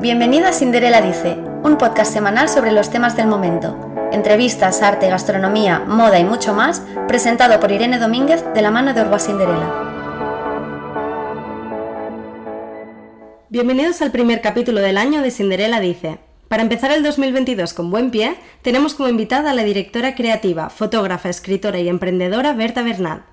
Bienvenido a Cinderella Dice, un podcast semanal sobre los temas del momento. Entrevistas, arte, gastronomía, moda y mucho más, presentado por Irene Domínguez de la mano de Orba Cinderella. Bienvenidos al primer capítulo del año de Cinderella Dice. Para empezar el 2022 con buen pie, tenemos como invitada a la directora creativa, fotógrafa, escritora y emprendedora Berta Bernal.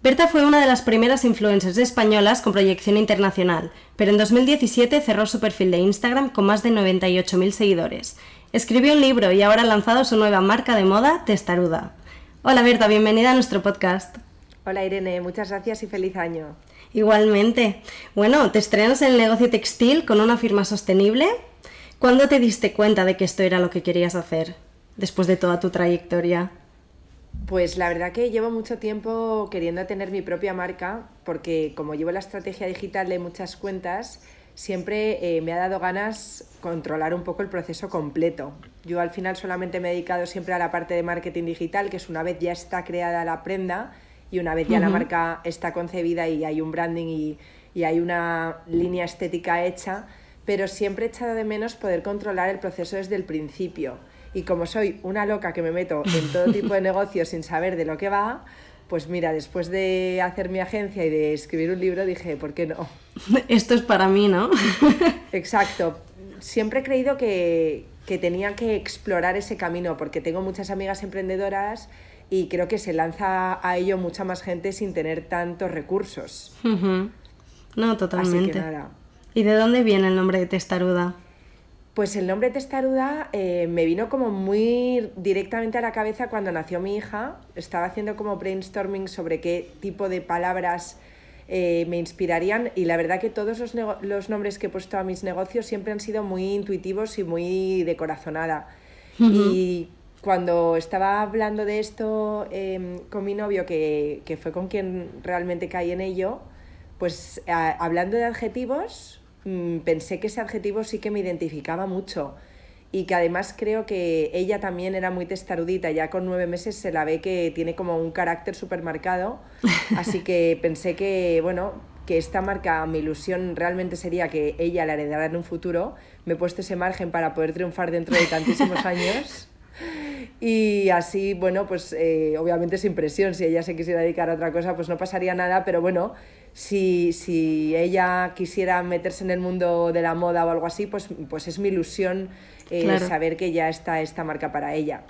Berta fue una de las primeras influencers españolas con proyección internacional, pero en 2017 cerró su perfil de Instagram con más de 98.000 seguidores. Escribió un libro y ahora ha lanzado su nueva marca de moda, Testaruda. Hola Berta, bienvenida a nuestro podcast. Hola Irene, muchas gracias y feliz año. Igualmente. Bueno, te estrenas en el negocio textil con una firma sostenible. ¿Cuándo te diste cuenta de que esto era lo que querías hacer, después de toda tu trayectoria? Pues la verdad que llevo mucho tiempo queriendo tener mi propia marca, porque como llevo la estrategia digital de muchas cuentas, siempre eh, me ha dado ganas controlar un poco el proceso completo. Yo al final solamente me he dedicado siempre a la parte de marketing digital, que es una vez ya está creada la prenda y una vez ya la marca está concebida y hay un branding y, y hay una línea estética hecha, pero siempre he echado de menos poder controlar el proceso desde el principio y como soy una loca que me meto en todo tipo de negocios sin saber de lo que va, pues mira, después de hacer mi agencia y de escribir un libro dije, ¿por qué no? Esto es para mí, ¿no? Exacto. Siempre he creído que, que tenía que explorar ese camino porque tengo muchas amigas emprendedoras y creo que se lanza a ello mucha más gente sin tener tantos recursos. No, totalmente. ¿Y de dónde viene el nombre de Testaruda? Pues el nombre Testaruda eh, me vino como muy directamente a la cabeza cuando nació mi hija. Estaba haciendo como brainstorming sobre qué tipo de palabras eh, me inspirarían y la verdad que todos los, nombres que he puesto a mis negocios siempre han sido muy intuitivos y muy de corazonada. Y cuando estaba hablando de esto em, con mi novio, que, fue con quien realmente caí en ello, pues hablando de adjetivos, Mm, pensé que ese adjetivo sí que me identificaba mucho y que además creo que ella también era muy testarudita, ya con nueve meses se la ve que tiene como un carácter súper marcado, así que pensé que, bueno, que esta marca, mi ilusión realmente sería que ella la heredara en un futuro, me he puesto ese margen para poder triunfar dentro de tantísimos años. Y así, bueno, pues eh, obviamente sin presión, si ella se quisiera dedicar a otra cosa, pues no pasaría nada, pero bueno, si, si ella quisiera meterse en el mundo de la moda o algo así, pues, pues es mi ilusión eh, saber que ya está esta marca para ella.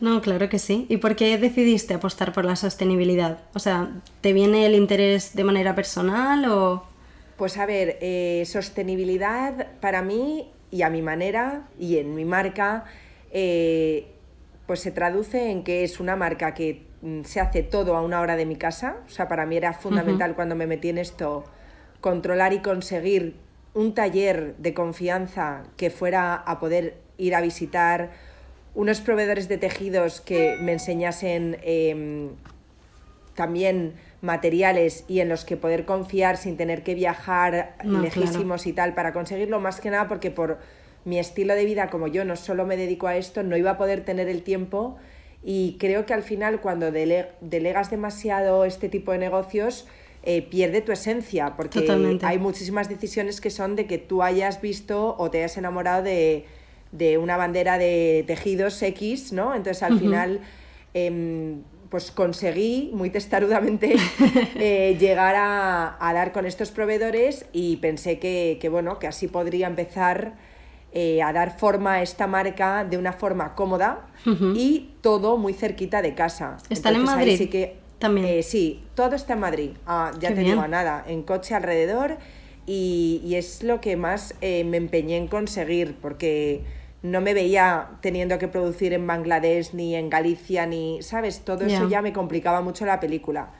No, claro que sí. ¿Y por qué decidiste apostar por la sostenibilidad? O sea, ¿te viene el interés de manera personal o...? Pues a ver, eh, sostenibilidad para mí y a mi manera y en mi marca, eh, pues se traduce en que es una marca que Mm, se hace todo a una hora de mi casa. O sea, para mí era fundamental cuando me metí en esto controlar y conseguir un taller de confianza que fuera a poder ir a visitar, unos proveedores de tejidos que me enseñasen em, también materiales y en los que poder confiar sin tener que viajar lejísimos y tal para conseguirlo, más que nada porque por mi estilo de vida, como yo no solo me dedico a esto, no iba a poder tener el tiempo. Y creo que al final cuando delegas demasiado este tipo de negocios, eh, pierde tu esencia, porque hay muchísimas decisiones que son de que tú hayas visto o te hayas enamorado de, una bandera de tejidos X, ¿no? Entonces al final... Em, pues conseguí muy testarudamente eh, llegar a, dar con estos proveedores y pensé que, que, bueno, que así podría empezar eh, a dar forma a esta marca de una forma cómoda y todo muy cerquita de casa. ¿Están en Madrid? Sí, que, También. Eh, sí, todo está en Madrid. Ah, ya te digo, nada, en coche alrededor y, es lo que más eh, me empeñé en conseguir porque no me veía teniendo que producir en Bangladesh ni en Galicia ni, ¿sabes? Todo eso ya me complicaba mucho la película.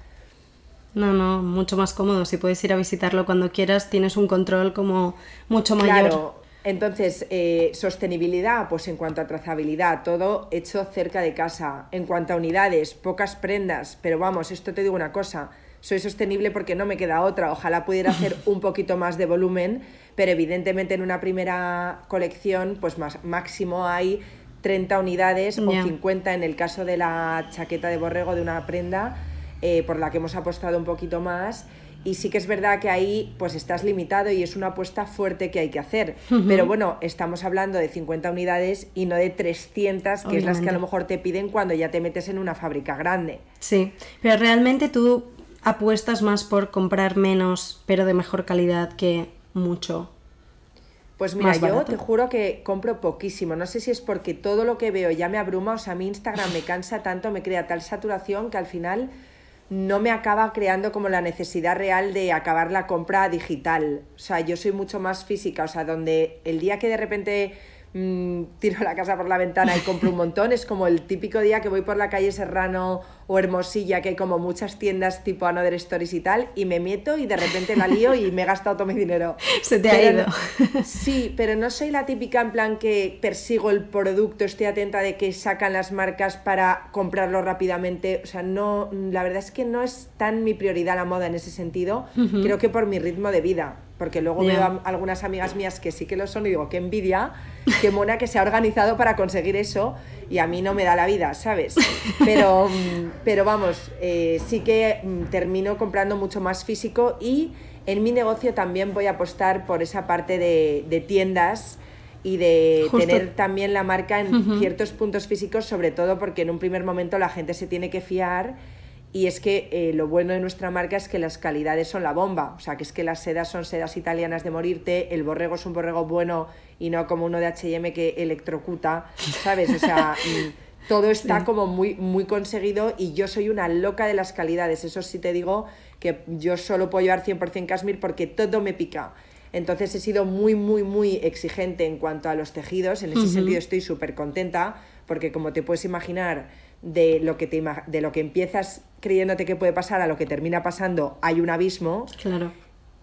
No, no, mucho más cómodo. Si puedes ir a visitarlo cuando quieras, tienes un control como mucho mayor. Claro, entonces, eh, sostenibilidad, pues en cuanto a trazabilidad, todo hecho cerca de casa. En cuanto a unidades, pocas prendas, pero vamos, esto te digo una cosa, soy sostenible porque no me queda otra. Ojalá pudiera hacer un poquito más de volumen, pero evidentemente en una primera colección, pues más, máximo hay 30 unidades o 50 en el caso de la chaqueta de borrego de una prenda, eh, por la que hemos apostado un poquito más y sí que es verdad que ahí pues estás limitado y es una apuesta fuerte que hay que hacer. Pero bueno, estamos hablando de 50 unidades y no de 300, que es las que a lo mejor te piden cuando ya te metes en una fábrica grande. Sí, pero realmente tú apuestas más por comprar menos, pero de mejor calidad que mucho. Pues mira, yo te juro que compro poquísimo. No sé si es porque todo lo que veo ya me abruma, o sea, mi Instagram me cansa tanto, me crea tal saturación que al final no me acaba creando como la necesidad real de acabar la compra digital. O sea, yo soy mucho más física, o sea, donde el día que de repente Mm, tiro la casa por la ventana y compro un montón. Es como el típico día que voy por la calle Serrano o Hermosilla, que hay como muchas tiendas tipo Another Stories y tal, y me meto y de repente la lío y me he gastado todo mi dinero. Se te ha ido. sí, pero no soy la típica en plan que persigo el producto, estoy atenta de que sacan las marcas para comprarlo rápidamente. O sea, no, la verdad es que no es tan mi prioridad la moda en ese sentido. Creo que por mi ritmo de vida porque luego veo a algunas amigas mías que sí que lo son y digo, qué envidia, qué mona que se ha organizado para conseguir eso y a mí no me da la vida, ¿sabes? Pero, mm, pero vamos, eh, sí que mm, termino comprando mucho más físico y en mi negocio también voy a apostar por esa parte de, tiendas y de tener también la marca en ciertos puntos físicos, sobre todo porque en un primer momento la gente se tiene que fiar y es que eh, lo bueno de nuestra marca es que las calidades son la bomba. O sea, que es que las sedas son sedas italianas de morirte, el borrego es un borrego bueno y no como uno de HM que electrocuta, ¿sabes? O sea, mm, todo está como muy, muy conseguido y yo soy una loca de las calidades. Eso sí te digo que yo solo puedo llevar 100% Kashmir porque todo me pica. Entonces he sido muy, muy, muy exigente en cuanto a los tejidos. En ese sentido estoy súper contenta porque como te puedes imaginar de lo que te de lo que empiezas creyéndote que puede pasar a lo que termina pasando hay un abismo. Claro.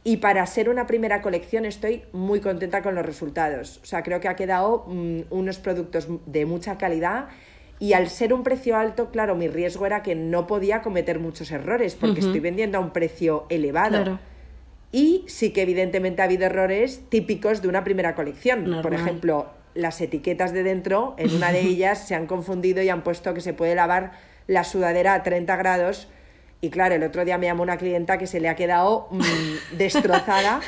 Y para ser una primera colección estoy muy contenta con los resultados. O sea, creo que ha quedado mm, unos productos de mucha calidad y al ser un precio alto, claro, mi riesgo era que no podía cometer muchos errores porque estoy vendiendo a un precio elevado. Y sí que evidentemente ha habido errores típicos de una primera colección. Por ejemplo, las etiquetas de dentro, en una de ellas se han confundido y han puesto que se puede lavar la sudadera a 30 grados. Y claro, el otro día me llamó una clienta que se le ha quedado mm, destrozada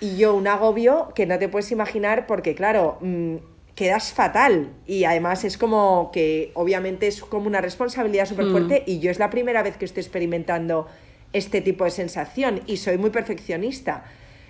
y yo un agobio que no te puedes imaginar porque claro, mm, quedas fatal y además es como que obviamente es como una responsabilidad súper fuerte mm. y yo es la primera vez que estoy experimentando este tipo de sensación y soy muy perfeccionista.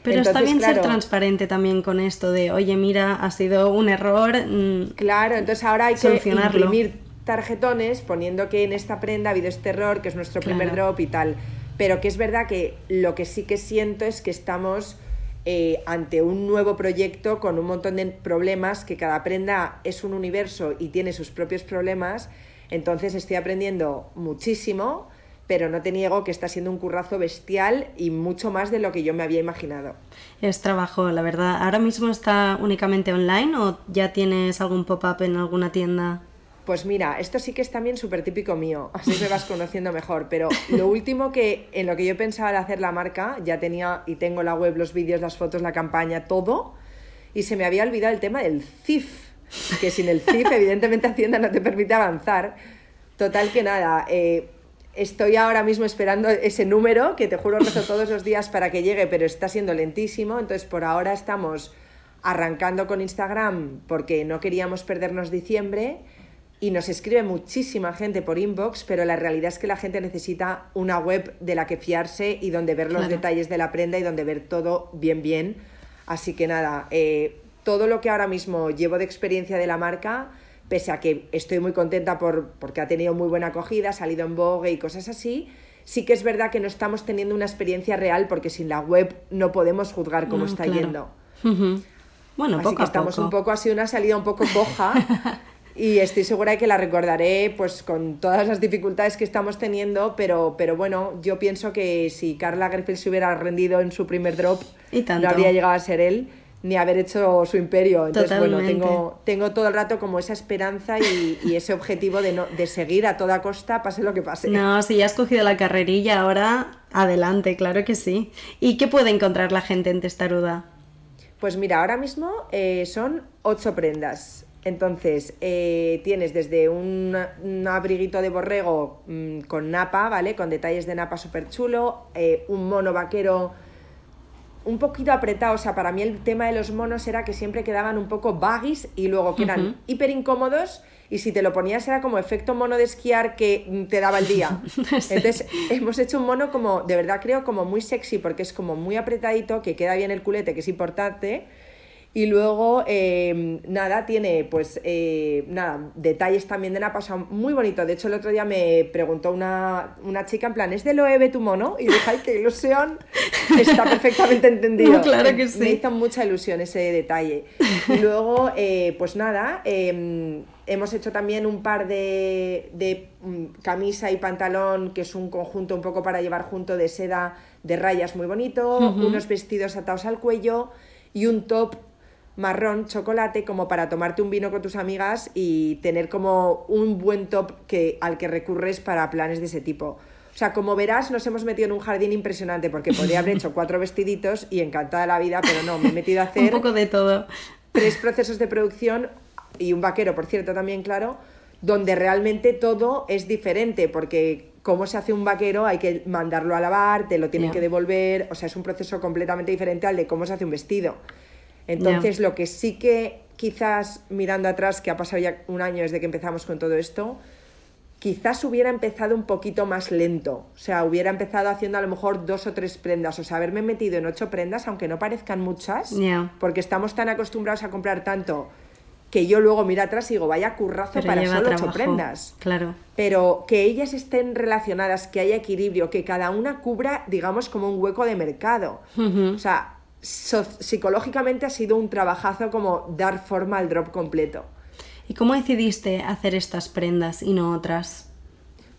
Pero está bien ser transparente también con esto de, oye, mira, ha sido un error. Mm, claro, entonces ahora hay que imprimir tarjetones poniendo que en esta prenda ha habido este error, que es nuestro primer drop y tal. Pero que es verdad que lo que sí que siento es que estamos eh, ante un nuevo proyecto con un montón de problemas, que cada prenda es un universo y tiene sus propios problemas. Entonces estoy aprendiendo muchísimo pero no te niego que está siendo un currazo bestial y mucho más de lo que yo me había imaginado. Es trabajo, la verdad. ¿Ahora mismo está únicamente online o ya tienes algún pop-up en alguna tienda? Pues mira, esto sí que es también súper típico mío, así me vas conociendo mejor, pero lo último que en lo que yo pensaba de hacer la marca, ya tenía y tengo la web, los vídeos, las fotos, la campaña, todo, y se me había olvidado el tema del CIF, que sin el CIF evidentemente Hacienda no te permite avanzar. Total que nada, eh, Estoy ahora mismo esperando ese número, que te juro rezo todos los días para que llegue, pero está siendo lentísimo. Entonces, por ahora estamos arrancando con Instagram porque no queríamos perdernos diciembre y nos escribe muchísima gente por inbox, pero la realidad es que la gente necesita una web de la que fiarse y donde ver los detalles de la prenda y donde ver todo bien, bien. Así que nada, eh, todo lo que ahora mismo llevo de experiencia de la marca pese a que estoy muy contenta por, porque ha tenido muy buena acogida, ha salido en Vogue y cosas así, sí que es verdad que no estamos teniendo una experiencia real porque sin la web no podemos juzgar cómo está yendo. Bueno, así que estamos un poco, ha sido una salida un poco coja y estoy segura de que la recordaré pues con todas las dificultades que estamos teniendo, pero, pero bueno, yo pienso que si Carla Greffel se hubiera rendido en su primer drop, no habría llegado a ser él ni haber hecho su imperio. Entonces, bueno, tengo, tengo todo el rato como esa esperanza y, ese objetivo de, no, de seguir a toda costa, pase lo que pase. No, si ya has cogido la carrerilla, ahora adelante, claro que sí. ¿Y qué puede encontrar la gente en Testaruda? Pues mira, ahora mismo eh, son ocho prendas. Entonces, eh, tienes desde un, abriguito de borrego mm, con napa, ¿vale? Con detalles de napa súper chulo, eh, un mono vaquero un poquito apretado. O sea, para mí el tema de los monos era que siempre quedaban un poco baggies y luego que eran hiper incómodos y si te lo ponías era como efecto mono de esquiar que te daba el día. Entonces hemos hecho un mono como, de verdad creo, como muy sexy porque es como muy apretadito, que queda bien el culete, que es importante y luego, em, nada, tiene pues, eh, nada, detalles también de napa, o muy bonito. De hecho, el otro día me preguntó una, chica en plan, ¿es de Loewe tu mono? Y dije, ay, qué ilusión. Está perfectamente entendido. claro que sí. Me hizo mucha ilusión ese detalle. Y luego, eh, pues nada, em, hemos hecho también un par de, de mm, camisa y pantalón, que es un conjunto un poco para llevar junto de seda de rayas muy bonito, unos vestidos atados al cuello y un top marrón chocolate como para tomarte un vino con tus amigas y tener como un buen top que, al que recurres para planes de ese tipo. O sea, como verás, nos hemos metido en un jardín impresionante porque podría haber hecho cuatro vestiditos y encantada la vida, pero no, me he metido a hacer... un poco de todo. Tres procesos de producción y un vaquero, por cierto, también claro, donde realmente todo es diferente porque cómo se hace un vaquero hay que mandarlo a lavar, te lo tienen que devolver, o sea, es un proceso completamente diferente al de cómo se hace un vestido. Entonces, lo que sí que quizás mirando atrás, que ha pasado ya un año desde que empezamos con todo esto, quizás hubiera empezado un poquito más lento. O sea, hubiera empezado haciendo a lo mejor dos o tres prendas. O sea, haberme metido en ocho prendas, aunque no parezcan muchas, porque estamos tan acostumbrados a comprar tanto que yo luego miro atrás y digo, vaya currazo para solo ocho prendas. Claro. Pero que ellas estén relacionadas, que haya equilibrio, que cada una cubra, digamos, como un hueco de mercado. O sea, psicológicamente ha sido un trabajazo como dar forma al drop completo. ¿Y cómo decidiste hacer estas prendas y no otras?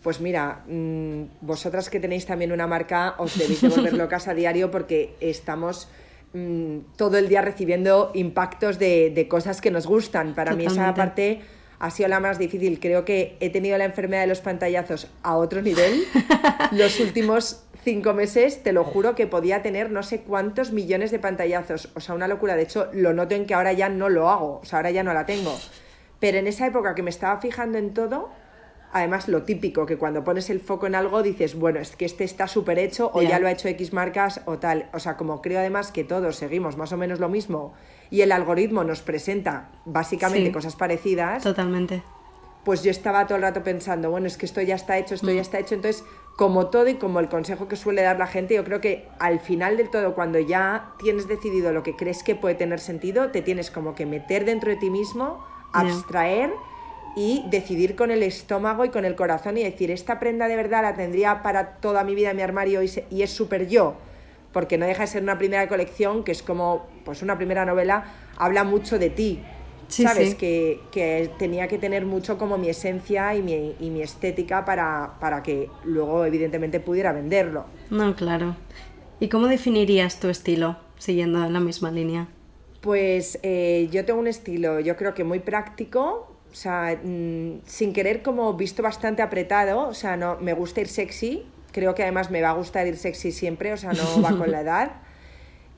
Pues mira, mm, vosotras que tenéis también una marca, os debéis de volver locas a diario porque estamos mm, todo el día recibiendo impactos de, cosas que nos gustan. Para mí esa parte ha sido la más difícil. Creo que he tenido la enfermedad de los pantallazos a otro nivel los últimos cinco meses, te lo juro que podía tener no sé cuántos millones de pantallazos. O sea, una locura. De hecho, lo noto en que ahora ya no lo hago. O sea, ahora ya no la tengo. Pero en esa época que me estaba fijando en todo, además lo típico, que cuando pones el foco en algo dices, bueno, es que este está súper hecho o ya lo ha hecho X marcas o tal. O sea, como creo además que todos seguimos más o menos lo mismo y el algoritmo nos presenta básicamente cosas parecidas. Totalmente. Pues yo estaba todo el rato pensando, bueno, es que esto ya está hecho, esto ya mm. está hecho. Entonces como todo y como el consejo que suele dar la gente, yo creo que al final del todo, cuando ya tienes decidido lo que crees que puede tener sentido, te tienes como que meter dentro de ti mismo, abstraer y decidir con el estómago y con el corazón y decir, esta prenda de verdad la tendría para toda mi vida en mi armario y, y es súper yo, porque no deja de ser una primera colección que es como, pues una primera novela, habla mucho de ti ¿Sabes? Que, tenía que tener mucho como mi esencia y mi, y mi estética para, para, que luego, evidentemente, pudiera venderlo. No, claro. ¿Y cómo definirías tu estilo, siguiendo en la misma línea? Pues eh, yo tengo un estilo, yo creo que muy práctico, o sea, mm, sin querer como visto bastante apretado, o sea, no, me gusta ir sexy, creo que además me va a gustar ir sexy siempre, o sea, no va con la edad.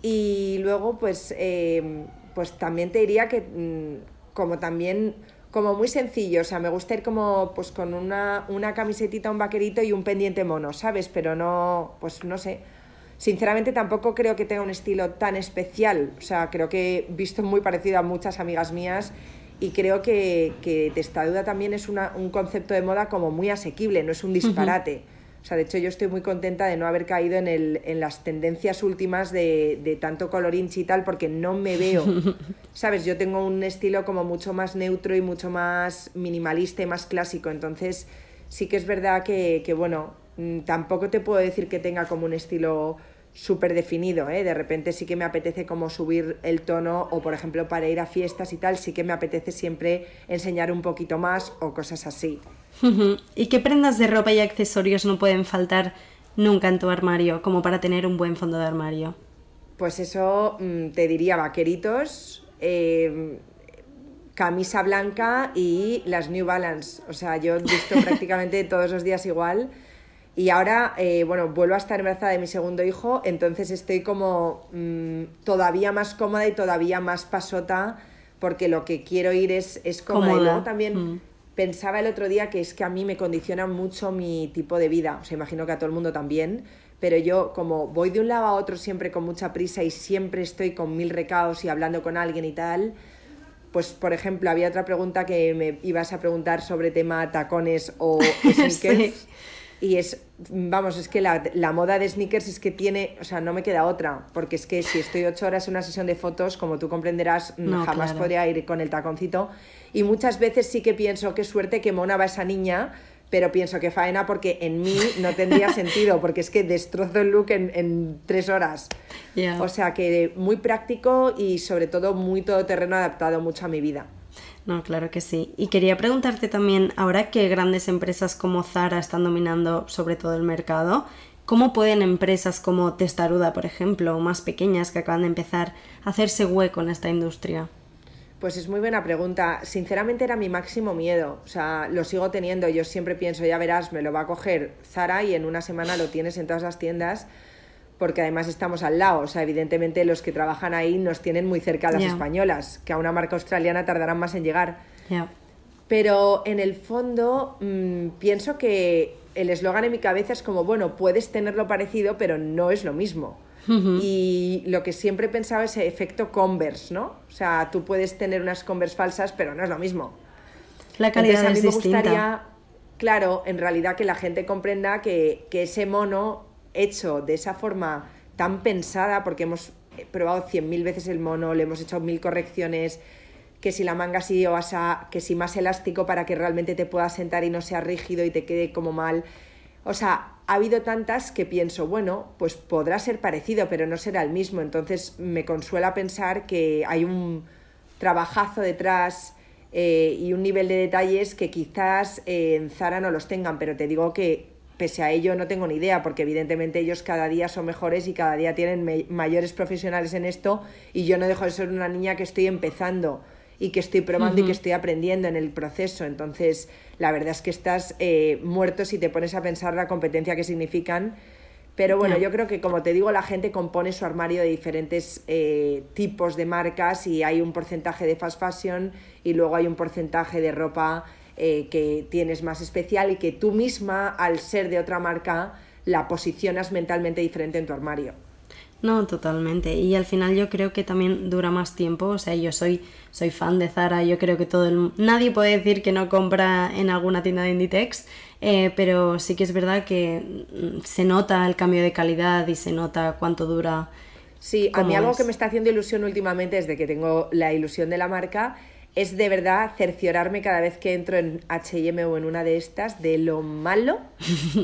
Y luego, pues, eh, pues también te diría que mm, como también como muy sencillo, o sea, me gusta ir como pues con una, una camisetita, un vaquerito y un pendiente mono, ¿sabes? Pero no, pues no sé. Sinceramente tampoco creo que tenga un estilo tan especial, o sea, creo que he visto muy parecido a muchas amigas mías y creo que, que Testaduda también es una, un concepto de moda como muy asequible, no es un disparate. Sea, de hecho yo estoy muy contenta de no haber caído en, el, en las tendencias últimas de, de tanto colorinchi y tal, porque no me veo. ¿Sabes? Yo tengo un estilo como mucho más neutro y mucho más minimalista y más clásico. Entonces, sí que es verdad que, que bueno, mm, tampoco te puedo decir que tenga como un estilo súper definido, ¿eh? De repente sí que me apetece como subir el tono o, por ejemplo, para ir a fiestas y tal, sí que me apetece siempre enseñar un poquito más o cosas así. ¿Y qué prendas de ropa y accesorios no pueden faltar nunca en tu armario como para tener un buen fondo de armario? Pues eso mm, te diría vaqueritos, em, camisa blanca y las New Balance. O sea, yo he visto prácticamente todos los días igual. Y ahora, eh, bueno, vuelvo a estar embarazada de mi segundo hijo, entonces estoy como mm, todavía más cómoda y todavía más pasota porque lo que quiero ir es, es cómoda. Y luego también mm. Pensaba el otro día que es que a mí me condiciona mucho mi tipo de vida, o sea, imagino que a todo el mundo también, pero yo como voy de un lado a otro siempre con mucha prisa y siempre estoy con mil recaos y hablando con alguien y tal, pues por ejemplo había otra pregunta que me ibas a preguntar sobre tema tacones o sneakers. Y es, vamos, es que la, la, moda de sneakers es que tiene, o sea, no me queda otra, porque es que si estoy ocho horas en una sesión de fotos, como tú comprenderás, jamás podría ir con el taconcito. Y muchas veces sí que pienso, qué suerte que mona va esa niña, pero pienso que faena porque en mí no tendría sentido, porque es que destrozo el look en, en tres horas. O sea que muy práctico y sobre todo muy todoterreno adaptado mucho a mi vida. No, claro que sí. Y quería preguntarte también, ahora que grandes empresas como Zara están dominando sobre todo el mercado, ¿cómo pueden empresas como Testaruda, por ejemplo, o más pequeñas que acaban de empezar, hacerse hueco en esta industria? Pues es muy buena pregunta. Sinceramente era mi máximo miedo. O sea, lo sigo teniendo. Yo siempre pienso, ya verás, me lo va a coger Zara y en una semana lo tienes en todas las tiendas porque además estamos al lado. O sea, evidentemente los que trabajan ahí nos tienen muy cerca a las españolas, que a una marca australiana tardarán más en llegar. Pero en el fondo mm, pienso que el eslogan en mi cabeza es como, bueno, puedes tenerlo parecido, pero no es lo mismo. Y lo que siempre he pensado es el efecto Converse, ¿no? O sea, tú puedes tener unas Converse falsas, pero no es lo mismo. La calidad a mí me gustaría, claro, en realidad que la gente comprenda que, que ese mono hecho de esa forma tan pensada, porque hemos probado cien mil veces el mono, le hemos hecho mil correcciones, que si la manga así o asa, que si más elástico para que realmente te puedas sentar y no sea rígido y te quede como mal. O sea, ha habido tantas que pienso, bueno, pues podrá ser parecido, pero no será el mismo. Entonces me consuela pensar que hay un trabajazo detrás eh, y un nivel de detalles que quizás eh, en Zara no los tengan, pero te digo que pese a ello no tengo ni idea, porque evidentemente ellos cada día son mejores y cada día tienen mayores profesionales en esto y yo no dejo de ser una niña que estoy empezando y que estoy probando y que estoy aprendiendo en el proceso. Entonces, la verdad es que estás eh, muerto si te pones a pensar la competencia que significan. Pero bueno, yo creo que como te digo, la gente compone su armario de diferentes eh, tipos de marcas y hay un porcentaje de fast fashion y luego hay un porcentaje de ropa eh, que tienes más especial y que tú misma, al ser de otra marca, la posicionas mentalmente diferente en tu armario. No, totalmente. Y al final yo creo que también dura más tiempo. O sea, yo soy, soy fan de Zara. Yo creo que todo el nadie puede decir que no compra en alguna tienda de Inditex. Eh, pero sí que es verdad que mm, se nota el cambio de calidad y se nota cuánto dura. Sí, a mí algo que me está haciendo ilusión últimamente, desde que tengo la ilusión de la marca, es de verdad cerciorarme cada vez que entro en HM o en una de estas de lo malo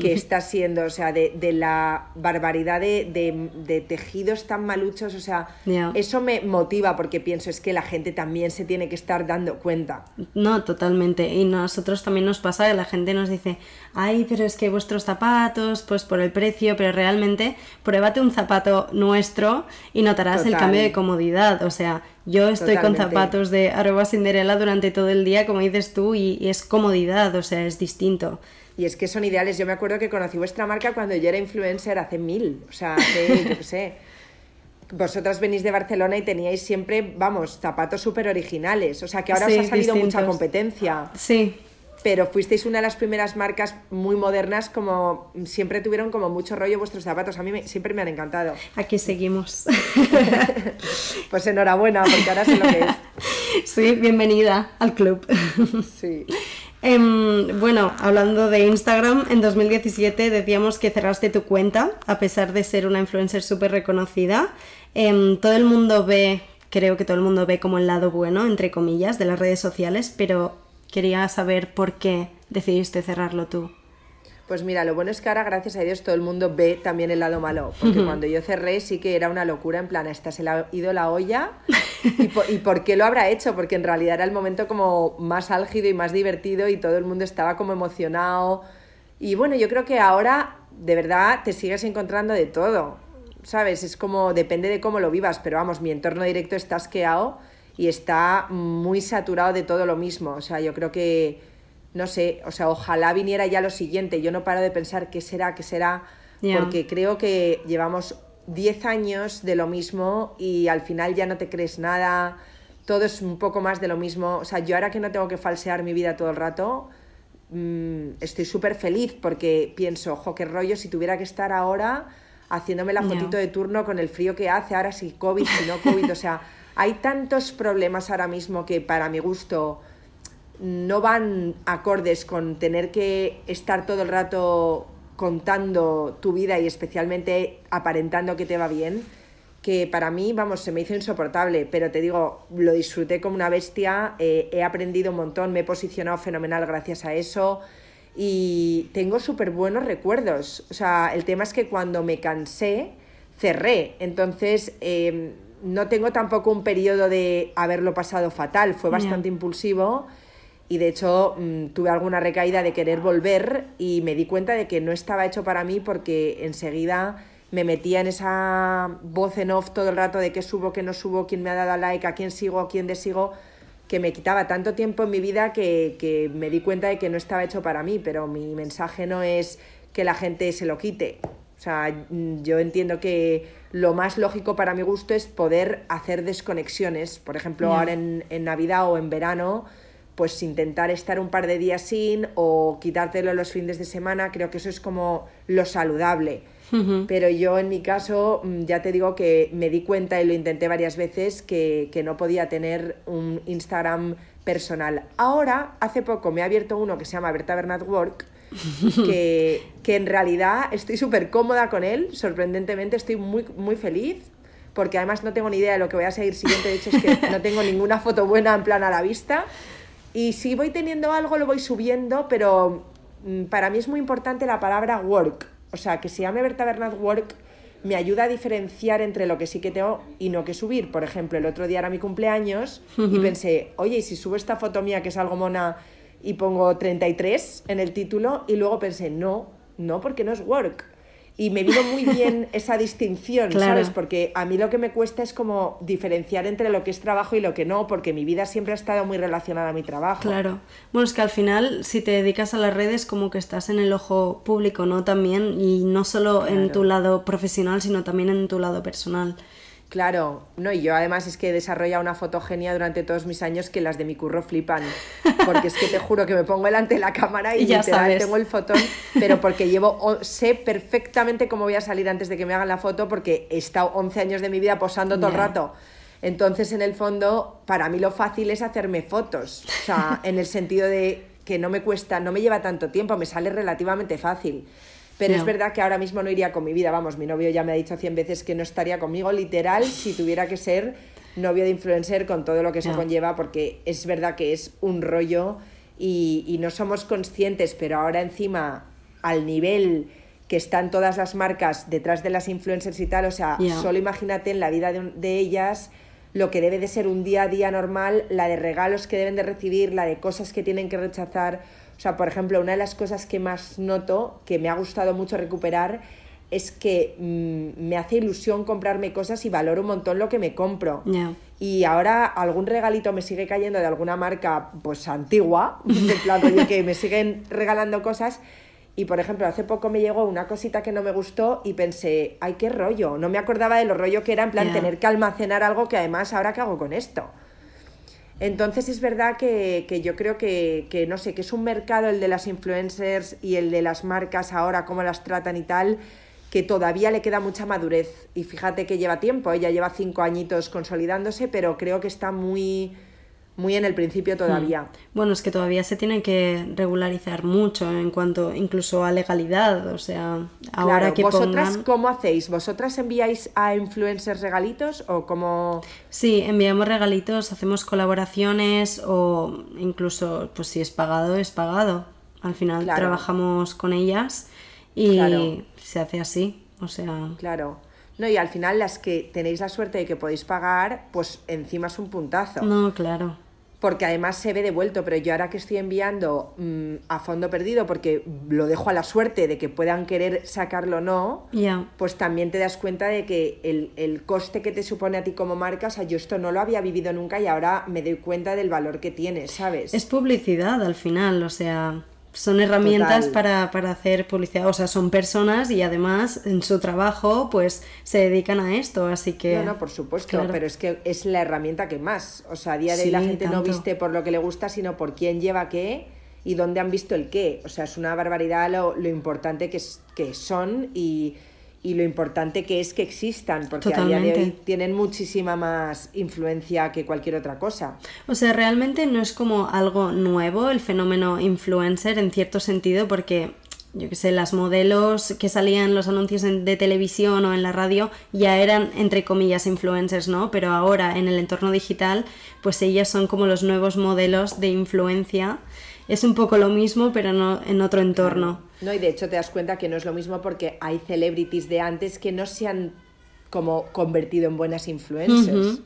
que está siendo, o sea, de, la barbaridad de, tejidos tan maluchos, o sea, eso me motiva porque pienso es que la gente también se tiene que estar dando cuenta. No, totalmente. Y nosotros también nos pasa que la gente nos dice, ay, pero es que vuestros zapatos, pues por el precio, pero realmente pruébate un zapato nuestro y notarás el cambio de comodidad, o sea, yo estoy con zapatos de arroba Cinderella durante todo el día, como dices tú, y, es comodidad, o sea, es distinto. Y es que son ideales. Yo me acuerdo que conocí vuestra marca cuando yo era influencer hace mil, o sea, hace, yo qué sé. Vosotras venís de Barcelona y teníais siempre, vamos, zapatos súper originales. O sea, que ahora os ha salido mucha competencia. Sí pero fuisteis una de las primeras marcas muy modernas, como siempre tuvieron como mucho rollo vuestros zapatos. A mí siempre me han encantado. Aquí seguimos. pues enhorabuena, porque ahora sé lo que es. Sí, bienvenida al club. Sí. Em, bueno, hablando de Instagram, en 2017 decíamos que cerraste tu cuenta, a pesar de ser una influencer súper reconocida. Em, todo el mundo ve, creo que todo el mundo ve como el lado bueno, entre comillas, de las redes sociales, pero Quería saber por qué decidiste cerrarlo tú. Pues mira, lo bueno es que ahora, gracias a Dios, todo el mundo ve también el lado malo. Porque cuando yo cerré sí que era una locura, en plan, esta se le ha ido la olla. ¿Y por, ¿Y por, qué lo habrá hecho? Porque en realidad era el momento como más álgido y más divertido y todo el mundo estaba como emocionado. Y bueno, yo creo que ahora de verdad te sigues encontrando de todo. ¿Sabes? Es como, depende de cómo lo vivas, pero vamos, mi entorno directo está asqueado y está muy saturado de todo lo mismo. O sea, yo creo que, no sé, o sea, ojalá viniera ya lo siguiente. Yo no paro de pensar qué será, qué será, porque creo que llevamos 10 años de lo mismo y al final ya no te crees nada. todo es un poco más de lo mismo. O sea, yo ahora que no tengo que falsear mi vida todo el rato, mm, estoy súper feliz porque pienso, ojo, qué rollo si tuviera que estar ahora haciéndome la fotito de turno con el frío que hace, ahora si COVID, si no COVID, o sea, hay tantos problemas ahora mismo que para mi gusto no van acordes con tener que estar todo el rato contando tu vida y especialmente aparentando que te va bien que para mí, vamos, se me hizo insoportable, pero te digo, lo disfruté como una bestia, eh, he aprendido un montón, me he posicionado fenomenal gracias a eso y tengo súper buenos recuerdos. O sea, el tema es que cuando me cansé, cerré, entonces em, no tengo tampoco un periodo de haberlo pasado fatal, fue bastante impulsivo y de hecho mm, tuve alguna recaída de querer volver y me di cuenta de que no estaba hecho para mí porque enseguida me metía en esa voz en off todo el rato de qué subo, qué no subo, quién me ha dado like, a quién sigo, a quién desigo, que me quitaba tanto tiempo en mi vida que, que me di cuenta de que no estaba hecho para mí, pero mi mensaje no es que la gente se lo quite. O sea, yo entiendo que lo más lógico para mi gusto es poder hacer desconexiones. Por ejemplo, ahora en, en, Navidad o en verano, pues intentar estar un par de días sin o quitártelo los fines de semana. Creo que eso es como lo saludable. Pero yo en mi caso mm, ya te digo que me di cuenta y lo intenté varias veces que, no podía tener un Instagram personal. Ahora, hace poco me ha abierto uno que se llama Berta Bernat Work, que, que en realidad estoy súper cómoda con él, sorprendentemente estoy muy, muy feliz, porque además no tengo ni idea de lo que voy a seguir siguiente, de hecho es que no tengo ninguna foto buena en plan a la vista. Y si voy teniendo algo, lo voy subiendo, pero mm, para mí es muy importante la palabra work. O sea, que se llame Berta Bernat Work me ayuda a diferenciar entre lo que sí que tengo y no que subir. Por ejemplo, el otro día era mi cumpleaños y pensé, oye, ¿y si subo esta foto mía que es algo mona y pongo 33 en el título? Y luego pensé, no, no, porque no es work. Y me vino muy bien esa distinción, ¿sabes? Porque a mí lo que me cuesta es como diferenciar entre lo que es trabajo y lo que no, porque mi vida siempre ha estado muy relacionada a mi trabajo. Claro. Bueno, es que al final, si te dedicas a las redes, como que estás en el ojo público, ¿no? También, y no solo en tu lado profesional, sino también en tu lado personal. Claro, no, y yo además es que he desarrollado una fotogenia durante todos mis años que las de mi curro flipan. Porque es que te juro que me pongo delante de la cámara y, ya sabes. tengo el fotón, pero porque llevo, sé perfectamente cómo voy a salir antes de que me hagan la foto porque he estado 11 años de mi vida posando todo el rato. Entonces, en el fondo, para mí lo fácil es hacerme fotos. O sea, en el sentido de que no me cuesta, no me lleva tanto tiempo, me sale relativamente fácil. Pero es verdad que ahora mismo no iría con mi vida. Vamos, mi novio ya me ha dicho cien veces que no estaría conmigo, literal, si tuviera que ser novio de influencer con todo lo que se conlleva, porque es verdad que es un rollo y, no somos conscientes, pero ahora encima, al nivel que están todas las marcas detrás de las influencers y tal, o sea, solo imagínate en la vida de, de ellas lo que debe de ser un día a día normal, la de regalos que deben de recibir, la de cosas que tienen que rechazar. O sea, por ejemplo, una de las cosas que más noto, que me ha gustado mucho recuperar, es que mm, me hace ilusión comprarme cosas y valoro un montón lo que me compro. Y ahora algún regalito me sigue cayendo de alguna marca pues antigua, de plan que me siguen regalando cosas. Y por ejemplo, hace poco me llegó una cosita que no me gustó y pensé, ay, qué rollo. No me acordaba de lo rollo que era en plan tener que almacenar algo que además ahora qué hago con esto. Entonces es verdad que, yo creo que, no sé, que es un mercado el de las influencers y el de las marcas ahora, cómo las tratan y tal, que todavía le queda mucha madurez. Y fíjate que lleva tiempo, ella lleva cinco añitos consolidándose, pero creo que está muy, muy en el principio todavía. Hmm. Bueno, es que todavía se tiene que regularizar mucho en cuanto incluso a legalidad, o sea, ahora que vosotras cómo hacéis? ¿Vosotras enviáis a influencers regalitos o cómo Sí, enviamos regalitos, hacemos colaboraciones o incluso pues si es pagado es pagado. Al final trabajamos con ellas y se hace así, o sea, Claro. No, y al final las que tenéis la suerte de que podéis pagar, pues encima es un puntazo. No, claro porque además se ve devuelto, pero yo ahora que estoy enviando mm, a fondo perdido, porque lo dejo a la suerte de que puedan querer sacarlo o no, pues también te das cuenta de que el, el, coste que te supone a ti como marca, o sea, yo esto no lo había vivido nunca y ahora me doy cuenta del valor que tiene, ¿sabes? Es publicidad al final, o sea, son herramientas para, para hacer publicidad, o sea, son personas y además en su trabajo pues se dedican a esto, así que... No, no, por supuesto, claro. pero es que es la herramienta que más. O sea, a día de hoy Sí, la gente no viste por lo que le gusta, sino por quién lleva qué y dónde han visto el qué. O sea, es una barbaridad lo, lo importante que, es- que son y, y lo importante que es que existan, porque a día de hoy tienen muchísima más influencia que cualquier otra cosa. O sea, realmente no es como algo nuevo el fenómeno influencer en cierto sentido, porque yo que sé, las modelos que salían en los anuncios de televisión o en la radio ya eran entre comillas influencers, ¿no? Pero ahora en el entorno digital, pues ellas son como los nuevos modelos de influencia. Es un poco lo mismo, pero no en otro entorno. No, y de hecho te das cuenta que no es lo mismo porque hay celebrities de antes que no se han como convertido en buenas influencers.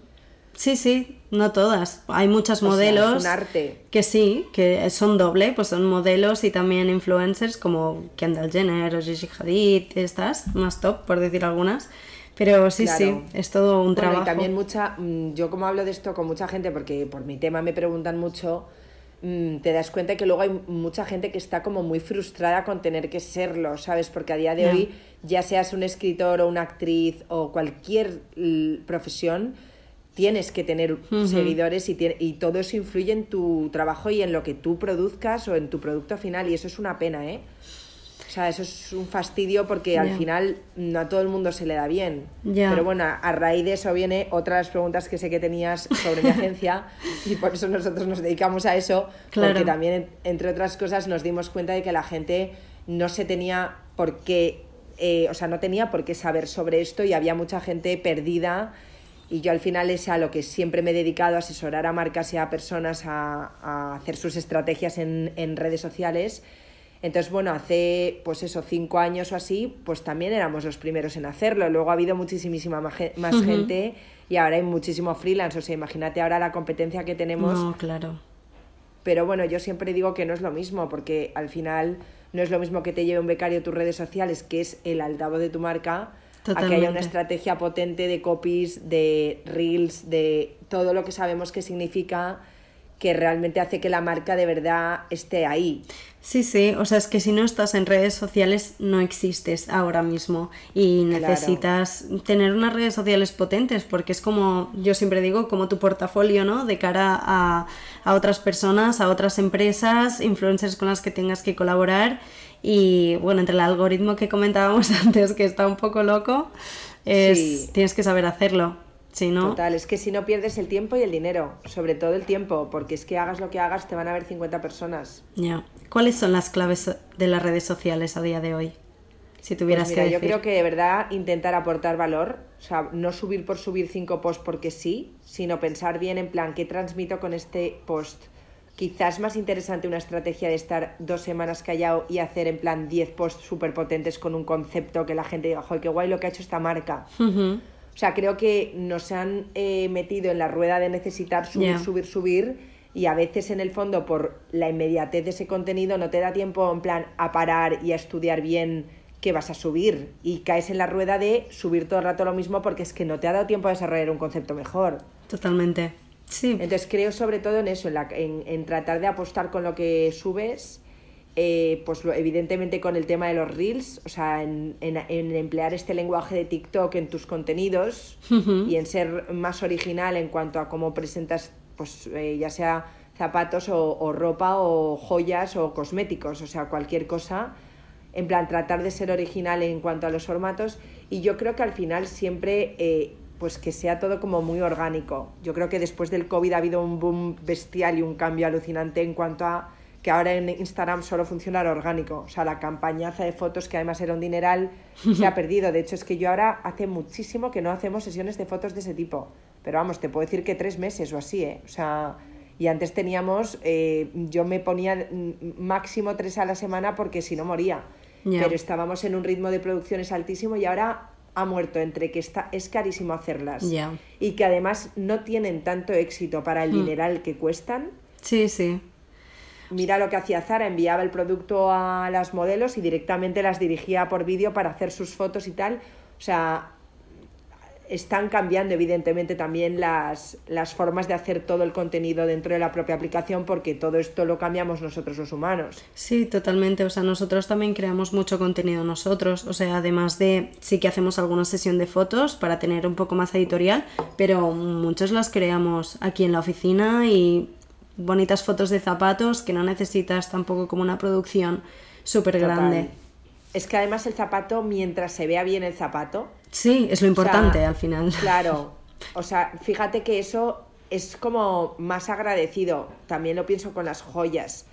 Sí, sí, no todas. Hay sea, modelos es un arte. que sí, que son doble, pues son modelos y también influencers como Kendall Jenner o Gigi Hadid, estas, más top, por decir algunas. Pero sí, Claro. sí, es todo un Bueno, trabajo. y también mucha, mm, yo como hablo de esto con mucha gente, porque por mi tema me preguntan mucho, te das cuenta que luego hay mucha gente que está como muy frustrada con tener que serlo, ¿sabes? Porque a día de hoy, ya seas un escritor o una actriz o cualquier profesión, tienes que tener seguidores y, y todo eso influye en tu trabajo y en lo que tú produzcas o en tu producto final y eso es una pena, ¿eh? O sea, eso es un fastidio porque al Ya. final no a todo el mundo se le da bien. Ya. Pero bueno, a raíz de eso viene otra de las preguntas que sé que tenías sobre mi agencia y por eso nosotros nos dedicamos a eso, Claro. porque también, en- entre otras cosas, nos dimos cuenta de que la gente no se tenía por qué, eh, o sea, no tenía por qué saber sobre esto y había mucha gente perdida y yo al final es a lo que siempre me he dedicado, a asesorar a marcas y a personas a, a hacer sus estrategias en, en redes sociales. Entonces, bueno, hace pues eso, cinco años o así, pues también éramos los primeros en hacerlo. Luego ha habido muchísima más, ge- más gente y ahora hay muchísimo freelance. O sea, imagínate ahora la competencia que tenemos. No, claro. Pero bueno, yo siempre digo que no es lo mismo, porque al final no es lo mismo que te lleve un becario tus redes sociales, que es el altavoz de tu marca, a que haya una estrategia potente de copies, de reels, de todo lo que sabemos que significa, que realmente hace que la marca de verdad esté ahí. Sí, sí, o sea, es que si no estás en redes sociales no existes ahora mismo y Claro. necesitas tener unas redes sociales potentes porque es como, yo siempre digo, como tu portafolio, ¿no? De cara a, a otras personas, a otras empresas, influencers con las que tengas que colaborar y bueno, entre el algoritmo que comentábamos antes que está un poco loco, es, Sí. tienes que saber hacerlo, si no... Total, es que si no pierdes el tiempo y el dinero, sobre todo el tiempo, porque es que hagas lo que hagas, te van a ver 50 personas. Ya. ¿Cuáles son las claves de las redes sociales a día de hoy? Si tuvieras Pues mira, que yo decir. creo que de verdad intentar aportar valor, o sea, no subir por subir cinco posts porque sí, sino pensar bien en plan, ¿qué transmito con este post? Quizás más interesante una estrategia de estar dos semanas callado y hacer en plan 10 posts súper potentes con un concepto que la gente diga, joder, qué guay lo que ha hecho esta marca. O sea, creo que nos han eh, metido en la rueda de necesitar subir, subir, subir y a veces en el fondo por la inmediatez de ese contenido no te da tiempo en plan a parar y a estudiar bien qué vas a subir y caes en la rueda de subir todo el rato lo mismo porque es que no te ha dado tiempo a desarrollar un concepto mejor. Totalmente. Sí. Entonces creo sobre todo en eso, en, la- en- en tratar de apostar con lo que subes, eh, pues lo- evidentemente con el tema de los reels, o sea, en, en- en emplear este lenguaje de TikTok en tus contenidos y en ser más original en cuanto a cómo presentas, pues eh, ya sea zapatos o, o ropa o joyas o cosméticos, o sea, cualquier cosa. En plan, tratar de ser original en cuanto a los formatos y yo creo que al final siempre eh, pues que sea todo como muy orgánico. Yo creo que después del COVID ha habido un boom bestial y un cambio alucinante en cuanto a que ahora en Instagram solo funciona lo orgánico. O sea, la campañaza de fotos, que además era un dineral, se ha perdido. De hecho, es que yo ahora hace muchísimo que no hacemos sesiones de fotos de ese tipo. Pero vamos, te puedo decir que tres meses o así, ¿eh? O sea, y antes teníamos, eh, yo me ponía mm, máximo tres a la semana porque si no moría. Pero estábamos en un ritmo de producciones altísimo y ahora ha muerto entre que está, es carísimo hacerlas Ya. y que además no tienen tanto éxito para el dineral que cuestan. Sí, sí. Mira lo que hacía Zara, enviaba el producto a las modelos y directamente las dirigía por vídeo para hacer sus fotos y tal. O sea, están cambiando evidentemente también las, las formas de hacer todo el contenido dentro de la propia aplicación porque todo esto lo cambiamos nosotros los humanos. Sí, totalmente. O sea, nosotros también creamos mucho contenido nosotros. O sea, además de sí que hacemos alguna sesión de fotos para tener un poco más editorial, pero muchos las creamos aquí en la oficina y bonitas fotos de zapatos que no necesitas tampoco como una producción súper grande. Es que además el zapato, mientras se vea bien el zapato, Sí, es lo importante al final. Claro, o sea, fíjate que eso es como más agradecido, también lo pienso con las joyas,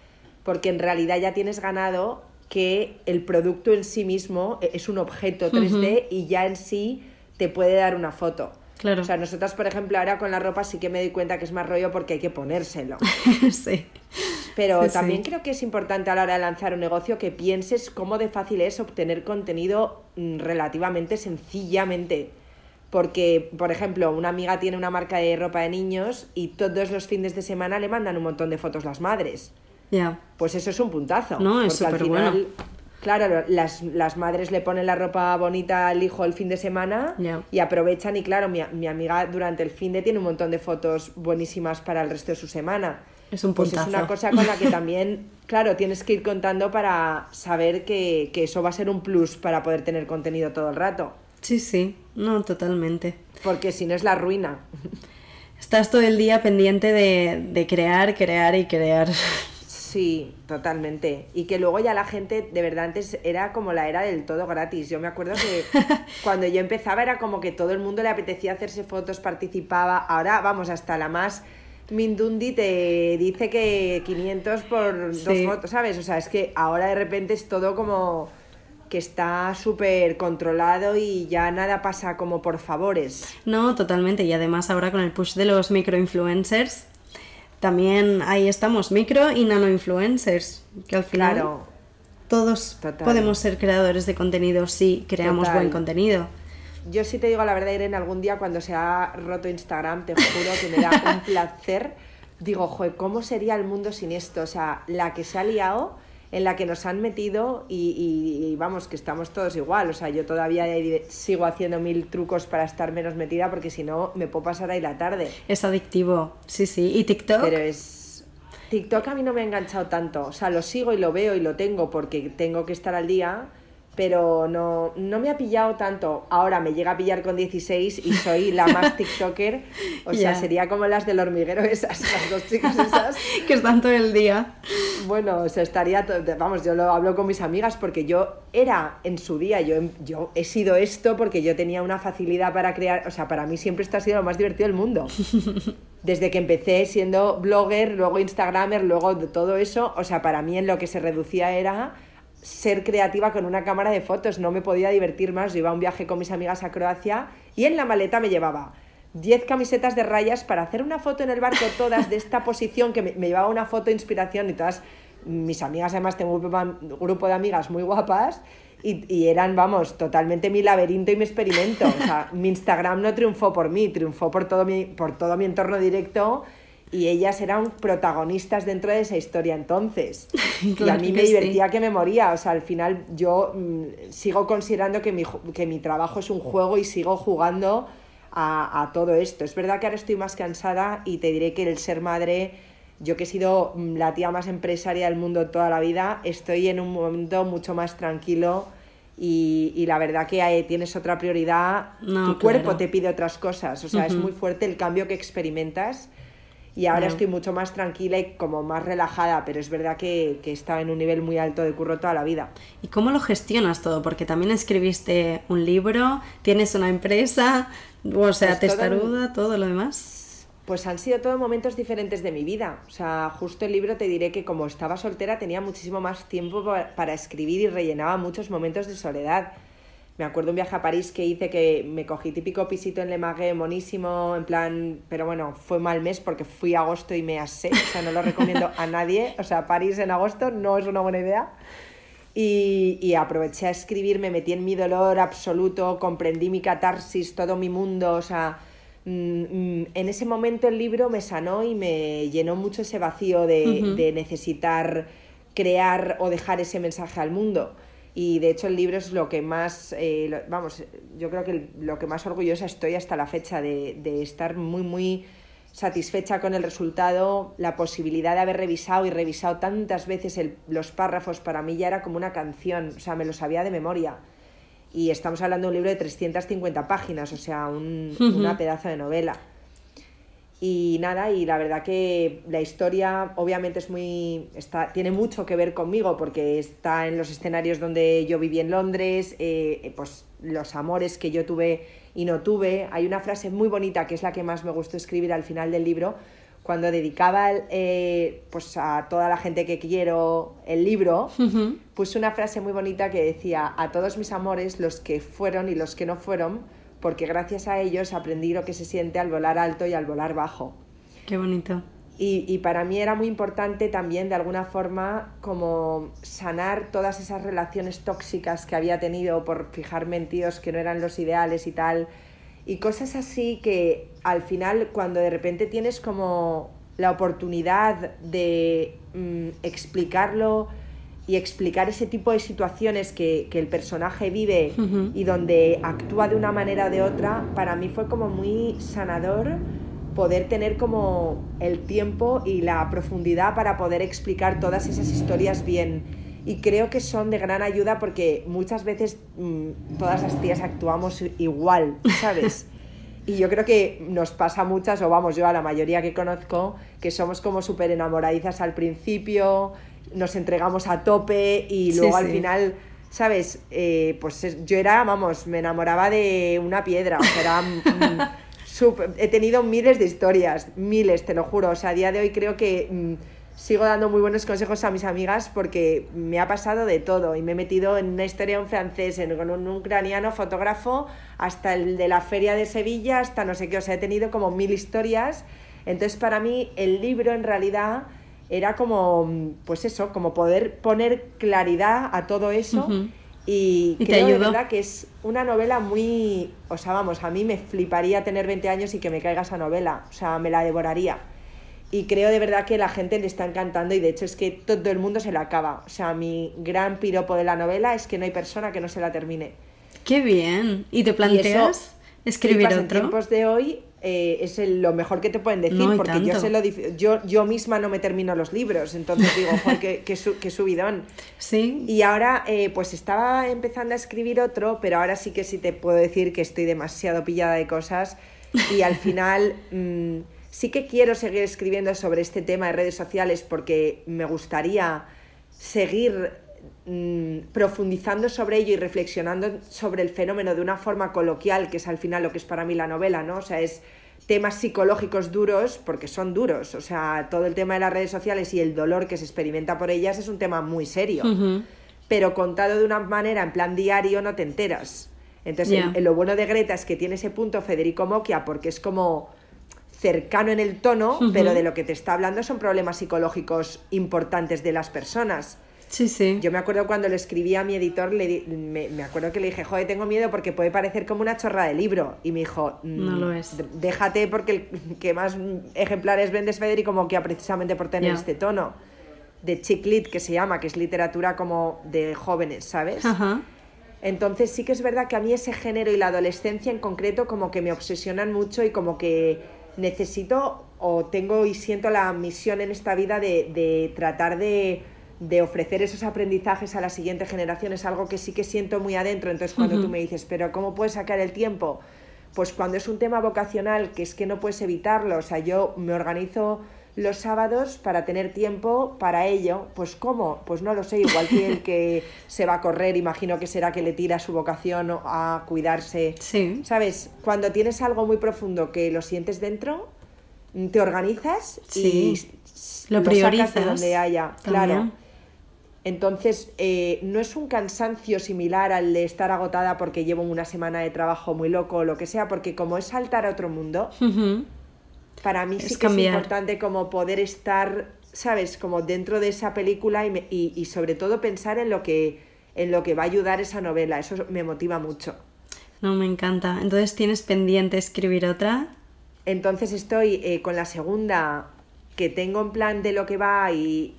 porque en realidad ya tienes ganado que el producto en sí mismo es un objeto 3D y ya en sí te puede dar una foto. Claro. O sea, nosotras, por ejemplo, ahora con la ropa sí que me doy cuenta que es más rollo porque hay que ponérselo. sí. Pero también creo que es importante a la hora de lanzar un negocio que pienses cómo de fácil es obtener contenido mm, relativamente sencillamente. Porque, por ejemplo, una amiga tiene una marca de ropa de niños y todos los fines de semana le mandan un montón de fotos las madres. Ya. Pues eso es un puntazo. No, es súper bueno. Claro, las, las, madres le ponen la ropa bonita al hijo el fin de semana y aprovechan y claro, mi, mi, amiga durante el fin de tiene un montón de fotos buenísimas para el resto de su semana. Es un puntazo. Pues es una cosa con la que también, claro, tienes que ir contando para saber que, que eso va a ser un plus para poder tener contenido todo el rato. Sí, sí, no, totalmente. Porque si no es la ruina. Estás todo el día pendiente de, de crear, crear y crear. Sí, totalmente. Y que luego ya la gente, de verdad, antes era como la era del todo gratis. Yo me acuerdo que cuando yo empezaba era como que todo el mundo le apetecía hacerse fotos, participaba. Ahora, vamos, hasta la más Mindundi te dice que 500 por dos fotos, ¿sabes? O sea, es que ahora de repente es todo como que está súper controlado y ya nada pasa como por favores. No, totalmente. Y además ahora con el push de los microinfluencers, también ahí estamos, micro y nano influencers, que al final todos podemos ser creadores de contenido si creamos buen contenido yo sí te digo la verdad, Irene, algún día cuando se ha roto Instagram, te juro que me da un placer. Digo, joder, ¿cómo sería el mundo sin esto? O sea, la que se ha liado, en la que nos han metido y, vamos, que estamos todos igual. O sea, yo todavía sigo haciendo mil trucos para estar menos metida porque si no me puedo pasar ahí la tarde. Es adictivo, sí, sí. ¿Y TikTok? Pero es... TikTok a mí no me ha enganchado tanto. O sea, lo sigo y lo veo y lo tengo porque tengo que estar al día pero no, no me ha pillado tanto. Ahora me llega a pillar con 16 y soy la más TikToker. O sea, sería como las del hormiguero esas, las dos chicas esas. que están todo el día. Bueno, o sea, estaría, vamos, yo lo hablo con mis amigas porque yo era en su día, yo, yo he sido esto porque yo tenía una facilidad para crear, o sea, para mí siempre esto ha sido lo más divertido del mundo. Desde que empecé siendo blogger, luego Instagramer, luego de todo eso, o sea, para mí en lo que se reducía era ser creativa con una cámara de fotos, no me podía divertir más. Yo iba a un viaje con mis amigas a Croacia y en la maleta me llevaba 10 camisetas de rayas para hacer una foto en el barco, todas de esta posición, que me, llevaba una foto de inspiración y todas mis amigas, además tengo un grupo de amigas muy guapas y, y, eran, vamos, totalmente mi laberinto y mi experimento. O sea, mi Instagram no triunfó por mí, triunfó por todo mi, por todo mi entorno directo y ellas eran protagonistas dentro de esa historia entonces. y a mí me divertía que me moría. O sea, al final yo mm, sigo considerando que mi, que mi trabajo es un juego y sigo jugando a, a, todo esto. Es verdad que ahora estoy más cansada y te diré que el ser madre, yo que he sido mm, la tía más empresaria del mundo toda la vida, estoy en un momento mucho más tranquilo. Y, y la verdad que tienes otra prioridad, tu cuerpo te pide otras cosas, o sea, es muy fuerte el cambio que experimentas y ahora estoy mucho más tranquila y como más relajada, pero es verdad que, que he estado en un nivel muy alto de curro toda la vida. ¿Y cómo lo gestionas todo? Porque también escribiste un libro, tienes una empresa, o sea, pues testaruda, todo, todo lo demás. Pues han sido todos momentos diferentes de mi vida. O sea, justo el libro te diré que como estaba soltera tenía muchísimo más tiempo para escribir y rellenaba muchos momentos de soledad me acuerdo un viaje a París que hice que me cogí típico pisito en Le Magué, monísimo, en plan, pero bueno, fue mal mes porque fui a agosto y me asé, o sea, no lo recomiendo a nadie, o sea, París en agosto no es una buena idea. Y, y, aproveché a escribir, me metí en mi dolor absoluto, comprendí mi catarsis, todo mi mundo, o sea, mm, mm, en ese momento el libro me sanó y me llenó mucho ese vacío de, de necesitar crear o dejar ese mensaje al mundo Y de hecho el libro es lo que más, eh, vamos, yo creo que lo que más orgullosa estoy hasta la fecha de, de estar muy, muy satisfecha con el resultado, la posibilidad de haber revisado y revisado tantas veces los párrafos, para mí ya era como una canción, o sea, me lo sabía de memoria. Y estamos hablando de un libro de 350 páginas, o sea, un, una pedazo de novela. Y nada, y la verdad que la historia obviamente es muy. Está, tiene mucho que ver conmigo porque está en los escenarios donde yo viví en Londres, eh, pues los amores que yo tuve y no tuve. Hay una frase muy bonita que es la que más me gustó escribir al final del libro, cuando dedicaba eh, pues a toda la gente que quiero el libro, puse una frase muy bonita que decía, a todos mis amores, los que fueron y los que no fueron, porque gracias a ellos aprendí lo que se siente al volar alto y al volar bajo. Qué bonito. Y, y, para mí era muy importante también, de alguna forma, como sanar todas esas relaciones tóxicas que había tenido por fijarme en tíos que no eran los ideales y tal. Y cosas así que al final, cuando de repente tienes como la oportunidad de mm, explicarlo y explicar ese tipo de situaciones que, que el personaje vive y donde actúa de una manera o de otra, para mí fue como muy sanador poder tener como el tiempo y la profundidad para poder explicar todas esas historias bien. Y creo que son de gran ayuda porque muchas veces mm, todas las tías actuamos igual, ¿sabes? Y yo creo que nos pasa muchas, o vamos, yo a la mayoría que conozco, que somos como súper enamoradizas al principio, nos entregamos a tope y luego al final, ¿sabes? Eh, pues yo era, vamos, me enamoraba de una piedra, o sea, era... Mm, he tenido miles de historias, miles, te lo juro. O sea, a día de hoy creo que mm, sigo dando muy buenos consejos a mis amigas porque me ha pasado de todo y me he metido en una historia en francés, en, con un ucraniano fotógrafo, hasta el de la feria de Sevilla, hasta no sé qué. O sea, he tenido como mil historias. Entonces, para mí, el libro en realidad era como, mm, pues eso, como poder poner claridad a todo eso. Y, creo de verdad que es una novela muy. O sea, vamos, a mí me fliparía tener 20 años y que me caiga esa novela. O sea, me la devoraría. Y creo de verdad que la gente le está encantando y de hecho es que todo el mundo se la acaba. O sea, mi gran piropo de la novela es que no hay persona que no se la termine. ¡Qué bien! ¿Y te planteas escribir otro? En tiempos de hoy eh, es lo mejor que te pueden decir, porque yo, sé lo yo, yo misma no me termino los libros, entonces digo, Juan, qué, subidón. Sí. Y ahora, eh, pues estaba empezando a escribir otro, pero ahora sí que sí te puedo decir que estoy demasiado pillada de cosas y al final mm, sí que quiero seguir escribiendo sobre este tema de redes sociales porque me gustaría seguir mm, profundizando sobre ello y reflexionando sobre el fenómeno de una forma coloquial, que es al final lo que es para mí la novela, ¿no? O sea, es temas psicológicos duros, porque son duros, o sea, todo el tema de las redes sociales y el dolor que se experimenta por ellas es un tema muy serio, pero contado de una manera en plan diario no te enteras. Entonces, lo bueno de Greta es que tiene ese punto Federico Moquia, porque es como cercano en el tono, pero de lo que te está hablando son problemas psicológicos importantes de las personas. Sí, sí. Yo me acuerdo cuando le escribí a mi editor, le, me, me, acuerdo que le dije, joder, tengo miedo porque puede parecer como una chorra de libro. Y me dijo, no lo es. Déjate porque el que más ejemplares vendes, Federico, como que precisamente por tener este tono de chick lit que se llama, que es literatura como de jóvenes, ¿sabes? Entonces sí que es verdad que a mí ese género y la adolescencia en concreto como que me obsesionan mucho y como que necesito o tengo y siento la misión en esta vida de, de tratar de de ofrecer esos aprendizajes a la siguiente generación es algo que sí que siento muy adentro. Entonces, cuando tú me dices, pero ¿cómo puedes sacar el tiempo? Pues cuando es un tema vocacional, que es que no puedes evitarlo. O sea, yo me organizo los sábados para tener tiempo para ello. Pues ¿cómo? Pues no lo sé. Igual que el que se va a correr, imagino que será que le tira su vocación a cuidarse. Sí. ¿Sabes? Cuando tienes algo muy profundo que lo sientes dentro, te organizas y lo, priorizas de donde haya. Claro. Entonces, eh, no es un cansancio similar al de estar agotada porque llevo una semana de trabajo muy loco o lo que sea, porque como es saltar a otro mundo, para mí sí que es importante como poder estar, ¿sabes? Como dentro de esa película y, y, sobre todo pensar en lo, que, en lo que va a ayudar esa novela. Eso me motiva mucho. No, me encanta. Entonces, ¿tienes pendiente escribir otra? Entonces estoy eh, con la segunda que tengo en plan de lo que va y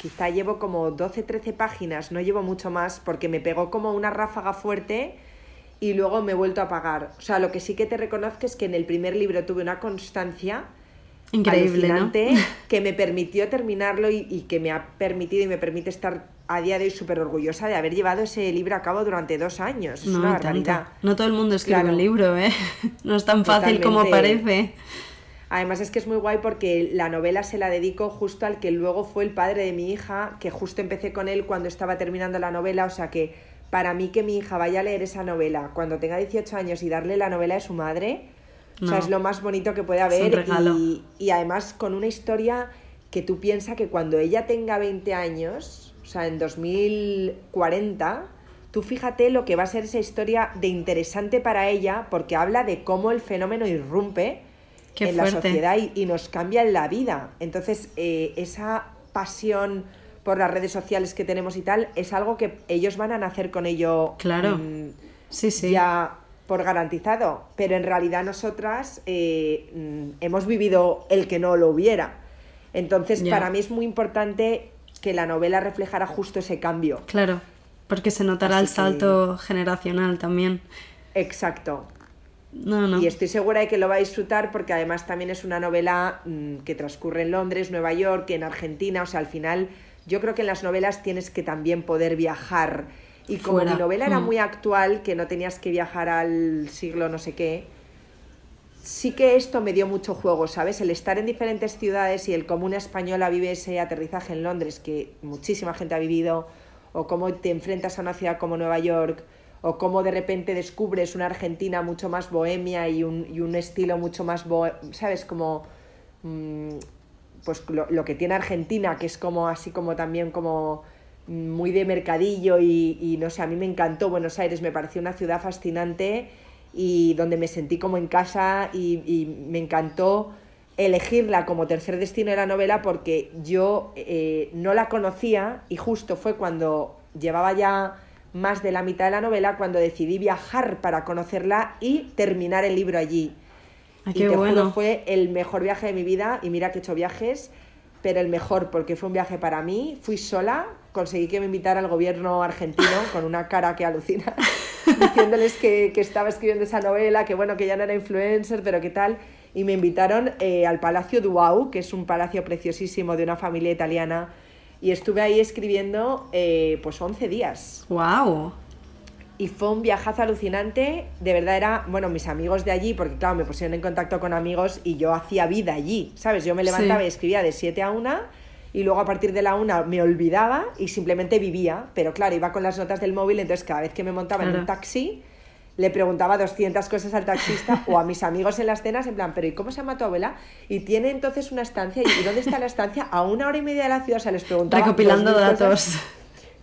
quizá llevo como 12, 13 páginas, no llevo mucho más, porque me pegó como una ráfaga fuerte y luego me he vuelto a apagar. O sea, lo que sí que te reconozco es que en el primer libro tuve una constancia Increíble, ¿no? que me permitió terminarlo y, y, que me ha permitido y me permite estar a día de hoy súper orgullosa de haber llevado ese libro a cabo durante dos años. Es no, una barbaridad. No todo el mundo escribe claro. un libro, ¿eh? No es tan fácil Totalmente. como parece. Además es que es muy guay porque la novela se la dedico justo al que luego fue el padre de mi hija, que justo empecé con él cuando estaba terminando la novela, o sea que para mí que mi hija vaya a leer esa novela cuando tenga 18 años y darle la novela de su madre, no. o sea, es lo más bonito que puede haber. y, y, además con una historia que tú piensas que cuando ella tenga 20 años, o sea, en 2040, tú fíjate lo que va a ser esa historia de interesante para ella porque habla de cómo el fenómeno irrumpe Qué en fuerte. la sociedad y, y, nos cambia en la vida. Entonces, eh, esa pasión por las redes sociales que tenemos y tal, es algo que ellos van a nacer con ello claro. mmm, sí, sí. ya por garantizado. Pero en realidad nosotras eh, mmm, hemos vivido el que no lo hubiera. Entonces, para mí es muy importante que la novela reflejara justo ese cambio. Claro, porque se notará Así el salto generacional también. Exacto. No, no. Y estoy segura de que lo va a disfrutar porque además también es una novela mmm, que transcurre en Londres, Nueva York, en Argentina. O sea, al final yo creo que en las novelas tienes que también poder viajar. Y como Fuera. mi novela era Mm. muy actual, que no tenías que viajar al siglo no sé qué, sí que esto me dio mucho juego, ¿sabes? El estar en diferentes ciudades y el cómo una española vive ese aterrizaje en Londres, que muchísima gente ha vivido, o cómo te enfrentas a una ciudad como Nueva York, o cómo de repente descubres una Argentina mucho más bohemia y un, y un estilo mucho más, ¿sabes? Como, mm, pues lo, lo que tiene Argentina, que es como así como también como mm, muy de mercadillo y, y no sé, a mí me encantó Buenos Aires, me pareció una ciudad fascinante y donde me sentí como en casa y, y me encantó elegirla como tercer destino de la novela porque yo eh, no la conocía y justo fue cuando llevaba ya más de la mitad de la novela cuando decidí viajar para conocerla y terminar el libro allí. Ah, y qué te bueno. juro, fue el mejor viaje de mi vida y mira que he hecho viajes, pero el mejor porque fue un viaje para mí, fui sola, conseguí que me invitara el gobierno argentino con una cara que alucina, diciéndoles que, que estaba escribiendo esa novela, que bueno, que ya no era influencer, pero qué tal, y me invitaron eh, al Palacio Duau, que es un palacio preciosísimo de una familia italiana, y estuve ahí escribiendo eh, pues 11 días. ¡Wow! Y fue un viajazo alucinante, de verdad era, bueno, mis amigos de allí, porque claro, me pusieron en contacto con amigos y yo hacía vida allí, ¿sabes? Yo me levantaba Sí. y escribía de 7 a 1 y luego a partir de la 1 me olvidaba y simplemente vivía, pero claro, iba con las notas del móvil, entonces cada vez que me montaba en un taxi le preguntaba 200 cosas al taxista o a mis amigos en las cenas en plan, pero ¿y cómo se llama tu abuela? Y tiene entonces una estancia, ¿y dónde está la estancia? A una hora y media de la ciudad, o sea, les preguntaba... Recopilando 2000 cosas. datos.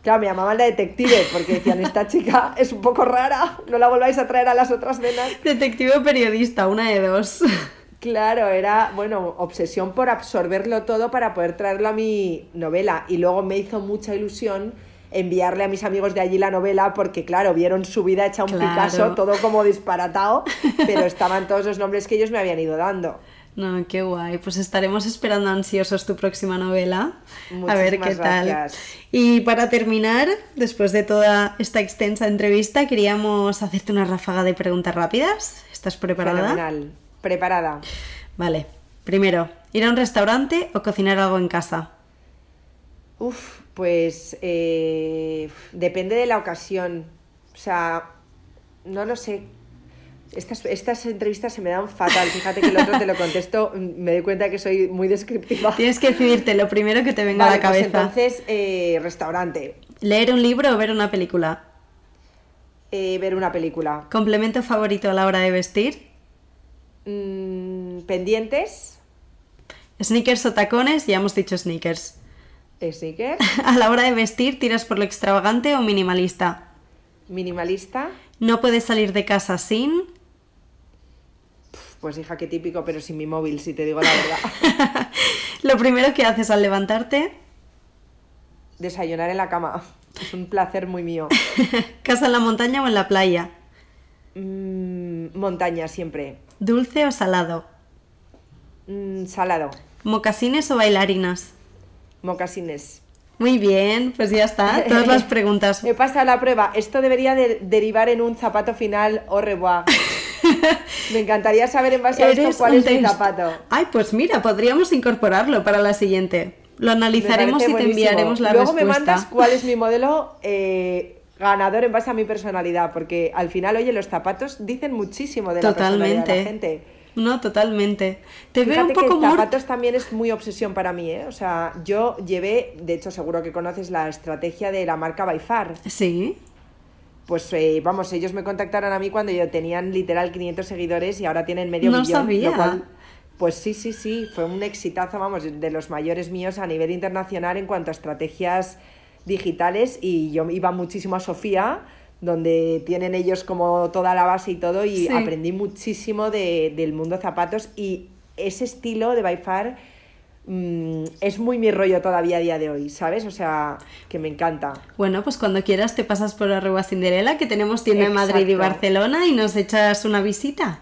Claro, me llamaban la detective porque decían, esta chica es un poco rara, no la volváis a traer a las otras cenas. Detective o periodista, una de dos. Claro, era, bueno, obsesión por absorberlo todo para poder traerlo a mi novela. Y luego me hizo mucha ilusión enviarle a mis amigos de allí la novela porque, claro, vieron su vida hecha un Claro. Picasso, todo como disparatado, pero estaban todos los nombres que ellos me habían ido dando. No, qué guay. Pues estaremos esperando ansiosos tu próxima novela. a ver qué tal. gracias. Y para terminar, después de toda esta extensa entrevista, queríamos hacerte una ráfaga de preguntas rápidas. ¿Estás preparada? Fenomenal. Preparada. Vale. Primero, ¿ir a un restaurante o cocinar algo en casa? Uf, pues eh, depende de la ocasión. O sea, no lo sé. Estas, estas entrevistas se me dan fatal. Fíjate que el otro te lo contesto, mm, me doy cuenta que soy muy descriptiva. Tienes que decidirte lo primero que te venga Vale, a la pues cabeza. entonces, eh, restaurante. ¿Leer un libro o ver una película? Eh, ver una película. ¿Complemento favorito a la hora de vestir? Mm, pendientes. ¿Sneakers o tacones? Ya hemos dicho sneakers. A la hora de vestir, ¿tiras por lo extravagante o minimalista? Minimalista. No puedes salir de casa sin. Pues hija, qué típico, pero sin mi móvil, si te digo la verdad. Lo primero que haces al levantarte. Desayunar en la cama. Es un placer muy mío. ¿Casa en la montaña o en la playa? Mm, montaña siempre. ¿Dulce o salado? Mm, salado. ¿Mocasines o bailarinas? Mocasines. Muy bien, pues ya está, todas las preguntas. He pasado la prueba. Esto debería de- derivar en un zapato final au revoir. Me encantaría saber en base a esto cuál es mi zapato. Ay, pues mira, podríamos incorporarlo para la siguiente. Lo analizaremos y te enviaremos la Luego respuesta. me mandas cuál es mi modelo eh, ganador en base a mi personalidad, porque al final, oye, los zapatos dicen muchísimo de la personalidad de la Totalmente. gente. No, totalmente. Te veo un poco que zapatos también es muy obsesión para mí, ¿eh? O sea, yo llevé, de hecho seguro que conoces la estrategia de la marca By Far. Sí. Pues eh, vamos, ellos me contactaron a mí cuando yo tenían literal 500 seguidores y ahora tienen medio No millón. sabía. lo cual, pues sí, sí, sí, fue un exitazo, vamos, de los mayores míos a nivel internacional en cuanto a estrategias digitales y yo iba muchísimo a Sofía, donde tienen ellos como toda la base y todo y Sí. aprendí muchísimo de- del mundo zapatos y ese estilo de By Far mm, es muy mi rollo todavía a día de hoy, ¿sabes? O sea, que me encanta. Bueno, pues cuando quieras te pasas por Arroba Cinderela, que tenemos tienda en Madrid y. Barcelona, y nos echas una visita.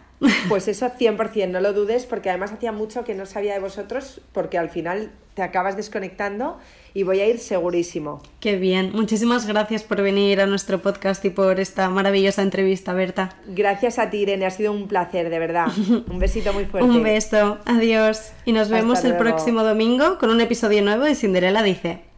Pues eso 100%, no lo dudes, porque además hacía mucho que no sabía de vosotros, porque al final te acabas desconectando y voy a ir segurísimo. Qué bien. Muchísimas gracias por venir a nuestro podcast y por esta maravillosa entrevista, Berta. Gracias a ti, Irene, ha sido un placer, de verdad. Un besito muy fuerte. Un beso. Adiós. Y nos Hasta vemos el luego. próximo domingo con un episodio nuevo de Cinderela Dice.